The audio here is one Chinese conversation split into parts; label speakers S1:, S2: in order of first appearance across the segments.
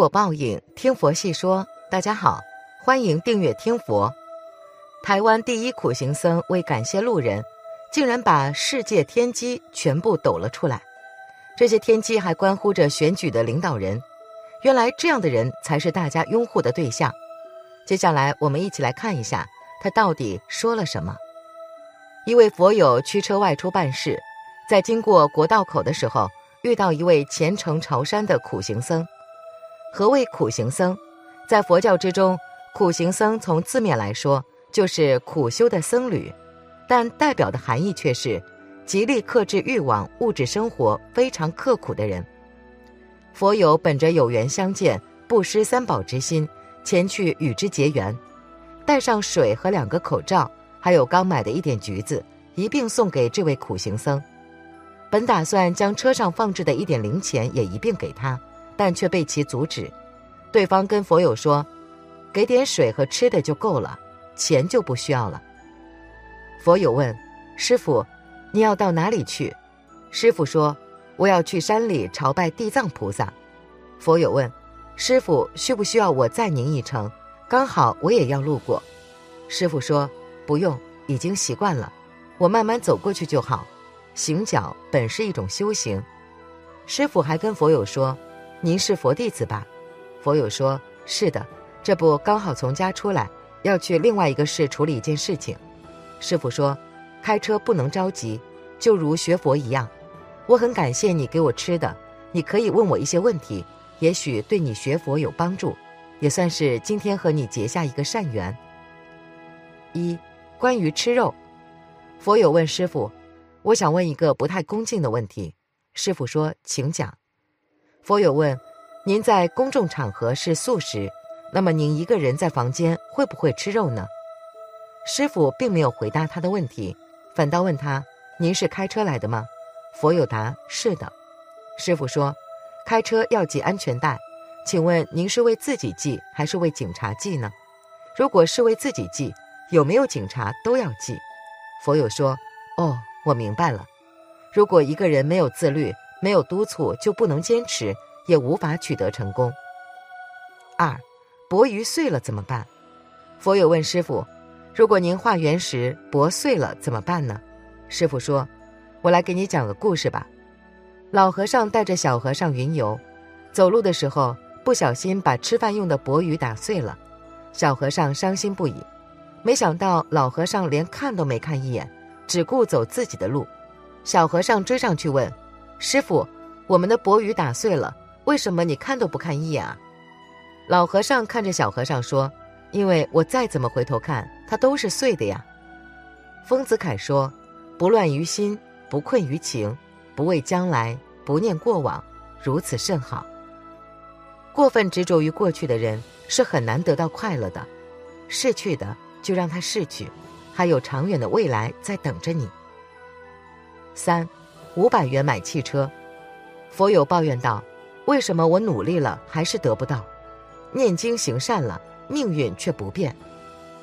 S1: 果报应，听佛细说。大家好，欢迎订阅听佛。台湾第一苦行僧为感谢路人，竟然把世界天机全部抖了出来。这些天机还关乎着选举的领导人。原来这样的人才是大家拥护的对象。接下来我们一起来看一下他到底说了什么。一位佛友驱车外出办事，在经过国道口的时候，遇到一位虔诚朝山的苦行僧。何谓苦行僧？在佛教之中，苦行僧从字面来说就是苦修的僧侣，但代表的含义却是极力克制欲望、物质生活非常刻苦的人。佛友本着有缘相见、不失三宝之心，前去与之结缘，带上水和两个口罩，还有刚买的一点橘子，一并送给这位苦行僧。本打算将车上放置的一点零钱也一并给他。但却被其阻止，对方跟佛友说：“给点水和吃的就够了，钱就不需要了。”佛友问：“师傅，你要到哪里去？”师傅说：“我要去山里朝拜地藏菩萨。”佛友问：“师傅需不需要我载您一程？刚好我也要路过。”师傅说：“不用，已经习惯了，我慢慢走过去就好。行脚本是一种修行。”师傅还跟佛友说。您是佛弟子吧？佛友说：“是的，这不刚好从家出来，要去另外一个市处理一件事情。”师傅说：“开车不能着急，就如学佛一样。我很感谢你给我吃的，你可以问我一些问题，也许对你学佛有帮助，也算是今天和你结下一个善缘。”一，关于吃肉，佛友问师傅：“我想问一个不太恭敬的问题。”师傅说：“请讲。”佛友问：“您在公众场合是素食，那么您一个人在房间会不会吃肉呢？”师傅并没有回答他的问题，反倒问他：“您是开车来的吗？”佛友答：“是的。”师傅说：“开车要系安全带，请问您是为自己系还是为警察系呢？如果是为自己系，有没有警察都要系？”佛友说：“哦，我明白了。如果一个人没有自律。”没有督促就不能坚持，也无法取得成功。二，钵盂碎了怎么办？佛友问师傅：“如果您化缘时钵碎了怎么办呢？”师傅说：“我来给你讲个故事吧。老和尚带着小和尚云游，走路的时候不小心把吃饭用的钵盂打碎了，小和尚伤心不已。没想到老和尚连看都没看一眼，只顾走自己的路。小和尚追上去问。师傅，我们的钵盂打碎了，为什么你看都不看一眼啊？老和尚看着小和尚说：“因为我再怎么回头看，它都是碎的呀。”丰子恺说：“不乱于心，不困于情，不畏将来，不念过往，如此甚好。过分执着于过去的人是很难得到快乐的，逝去的就让它逝去，还有长远的未来在等着你。”三。五百元买汽车，佛友抱怨道：“为什么我努力了还是得不到？念经行善了，命运却不变。”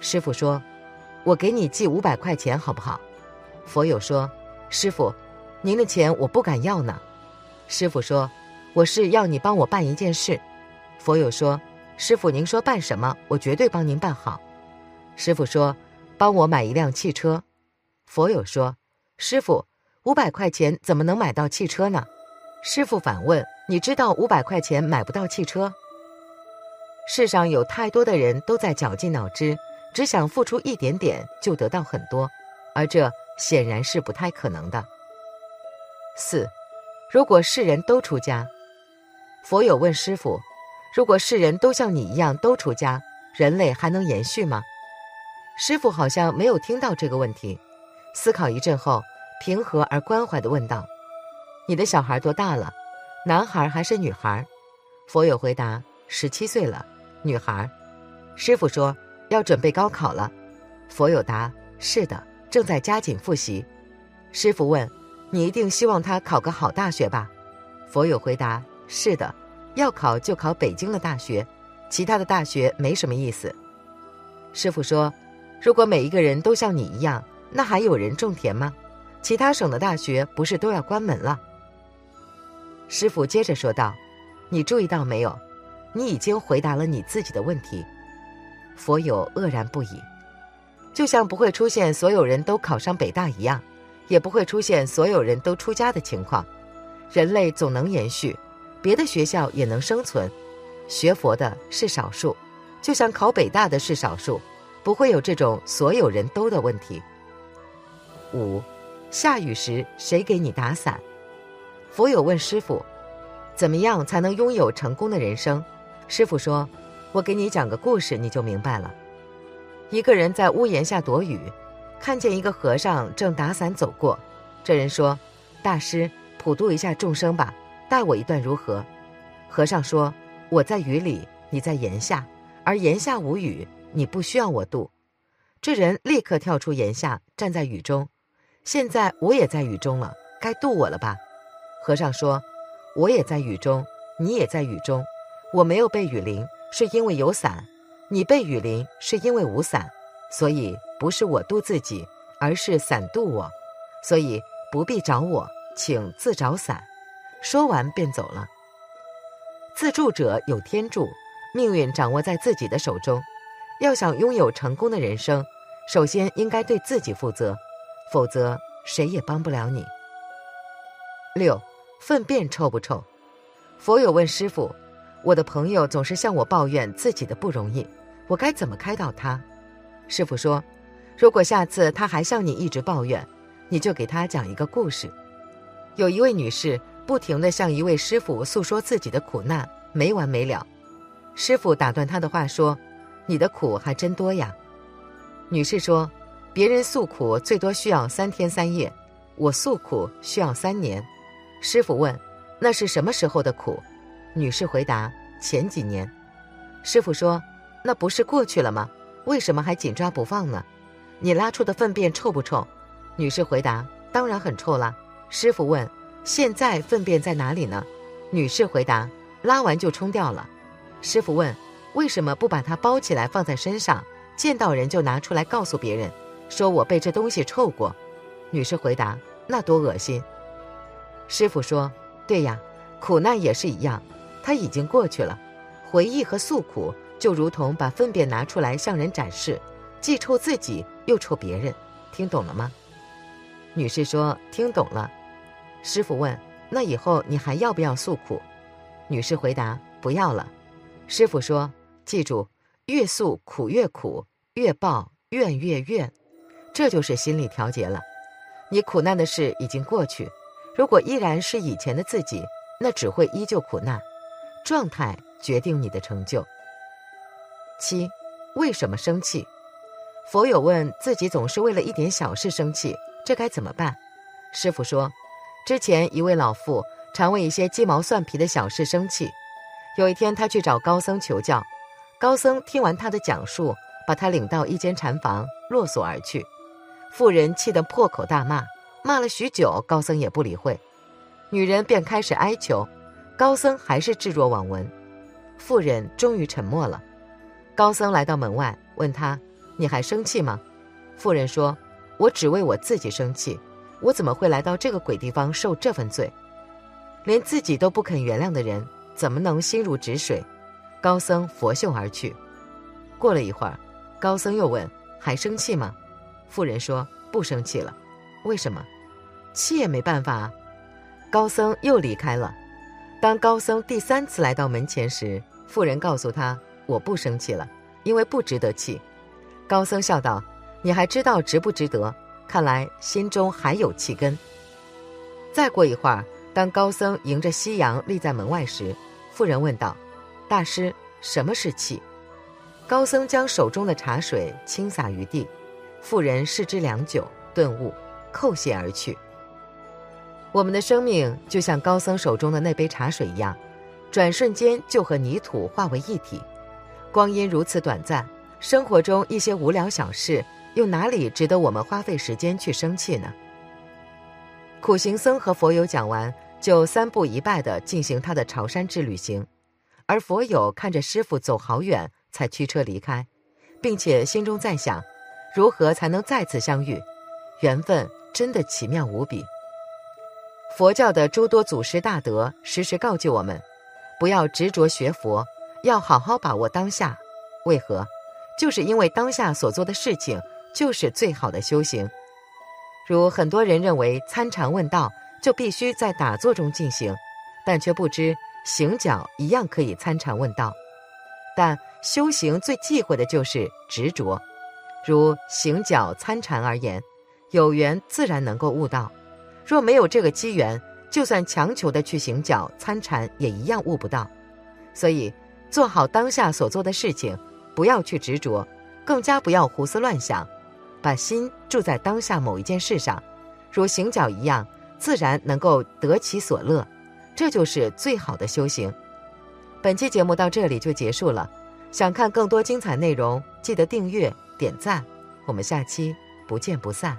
S1: 师傅说：“我给你寄五百块钱好不好？”佛友说：“师傅，您的钱我不敢要呢。”师傅说：“我是要你帮我办一件事。”佛友说：“师傅，您说办什么，我绝对帮您办好。”师傅说：“帮我买一辆汽车。”佛友说：“师傅。”五百块钱怎么能买到汽车呢？师傅反问：“你知道五百块钱买不到汽车？”世上有太多的人都在绞尽脑汁，只想付出一点点就得到很多，而这显然是不太可能的。四，如果世人都出家，佛友问师傅：“如果世人都像你一样都出家，人类还能延续吗？”师傅好像没有听到这个问题，思考一阵后。平和而关怀地问道：“你的小孩多大了？男孩还是女孩？”佛友回答：“十七岁了，女孩。”师傅说：“要准备高考了。”佛友答：“是的，正在加紧复习。”师傅问：“你一定希望他考个好大学吧？”佛友回答：“是的，要考就考北京的大学，其他的大学没什么意思。”师傅说：“如果每一个人都像你一样，那还有人种田吗？”其他省的大学不是都要关门了？师傅接着说道：“你注意到没有？你已经回答了你自己的问题。佛友愕然不已，就像不会出现所有人都考上北大一样，也不会出现所有人都出家的情况。人类总能延续，别的学校也能生存。学佛的是少数，就像考北大的是少数，不会有这种所有人都的问题。五，下雨时谁给你打伞？佛友问师傅：“怎么样才能拥有成功的人生？”师傅说：“我给你讲个故事，你就明白了。一个人在屋檐下躲雨，看见一个和尚正打伞走过。这人说：‘大师，普度一下众生吧，带我一段如何？’和尚说。”我在雨里，你在檐下，而檐下无雨，你不需要我渡。这人立刻跳出檐下，站在雨中。现在我也在雨中了，该渡我了吧？和尚说：“我也在雨中，你也在雨中。我没有被雨淋，是因为有伞；你被雨淋，是因为无伞。所以不是我渡自己，而是伞渡我。所以不必找我，请自找伞。”说完便走了。自助者有天助，命运掌握在自己的手中。要想拥有成功的人生，首先应该对自己负责，否则谁也帮不了你。六，粪便臭不臭？佛友问师傅：“我的朋友总是向我抱怨自己的不容易，我该怎么开导他？”师傅说：“如果下次他还向你一直抱怨，你就给他讲一个故事。有一位女士。”不停地向一位师傅诉说自己的苦难，没完没了。师傅打断他的话说：“你的苦还真多呀。”女士说：“别人诉苦最多需要三天三夜，我诉苦需要三年。”师傅问：“那是什么时候的苦？”女士回答：“前几年。”师傅说：“那不是过去了吗？为什么还紧抓不放呢？你拉出的粪便臭不臭？”女士回答：“当然很臭啦。”师傅问。现在粪便在哪里呢？女士回答：“拉完就冲掉了。”师傅问：“为什么不把它包起来放在身上？见到人就拿出来告诉别人，说我被这东西臭过？”女士回答：“那多恶心。”师傅说：“对呀，苦难也是一样，它已经过去了。回忆和诉苦就如同把粪便拿出来向人展示，既臭自己又臭别人。听懂了吗？”女士说：“听懂了。”师傅问：“那以后你还要不要诉苦？”女士回答：“不要了。”师傅说：“记住，越诉苦越苦，越报怨越怨，这就是心理调节了。你苦难的事已经过去，如果依然是以前的自己，那只会依旧苦难。状态决定你的成就。七，为什么生气？佛友问自己总是为了一点小事生气，这该怎么办？师傅说。之前一位老妇常为一些鸡毛蒜皮的小事生气，有一天他去找高僧求教，高僧听完他的讲述，把他领到一间禅房，落锁而去。妇人气得破口大骂，骂了许久，高僧也不理会。女人便开始哀求，高僧还是置若罔闻。妇人终于沉默了。高僧来到门外，问他：“你还生气吗？”妇人说：“我只为我自己生气。”我怎么会来到这个鬼地方受这份罪？连自己都不肯原谅的人，怎么能心如止水？高僧拂袖而去。过了一会儿，高僧又问：“还生气吗？”妇人说：“不生气了。”为什么？气也没办法啊。高僧又离开了。当高僧第三次来到门前时，妇人告诉他：“我不生气了，因为不值得气。”高僧笑道：“你还知道值不值得？”看来心中还有气根。再过一会儿，当高僧迎着夕阳立在门外时，妇人问道：“大师，什么是气？”高僧将手中的茶水倾洒于地，妇人视之良久，顿悟，叩谢而去。我们的生命就像高僧手中的那杯茶水一样，转瞬间就和泥土化为一体。光阴如此短暂，生活中一些无聊小事。又哪里值得我们花费时间去生气呢？苦行僧和佛友讲完，就三步一拜地进行他的朝山之旅行，而佛友看着师傅走好远，才驱车离开，并且心中在想，如何才能再次相遇？缘分真的奇妙无比。佛教的诸多祖师大德时时告诫我们，不要执着学佛，要好好把握当下。为何？就是因为当下所做的事情就是最好的修行。如很多人认为参禅问道就必须在打坐中进行，但却不知行脚一样可以参禅问道。但修行最忌讳的就是执着。如行脚参禅而言，有缘自然能够悟道；若没有这个机缘，就算强求的去行脚参禅，也一样悟不到。所以，做好当下所做的事情，不要去执着，更加不要胡思乱想，把心住在当下某一件事上，如行脚一样，自然能够得其所乐。这就是最好的修行。本期节目到这里就结束了。想看更多精彩内容，记得订阅。点赞，我们下期不见不散。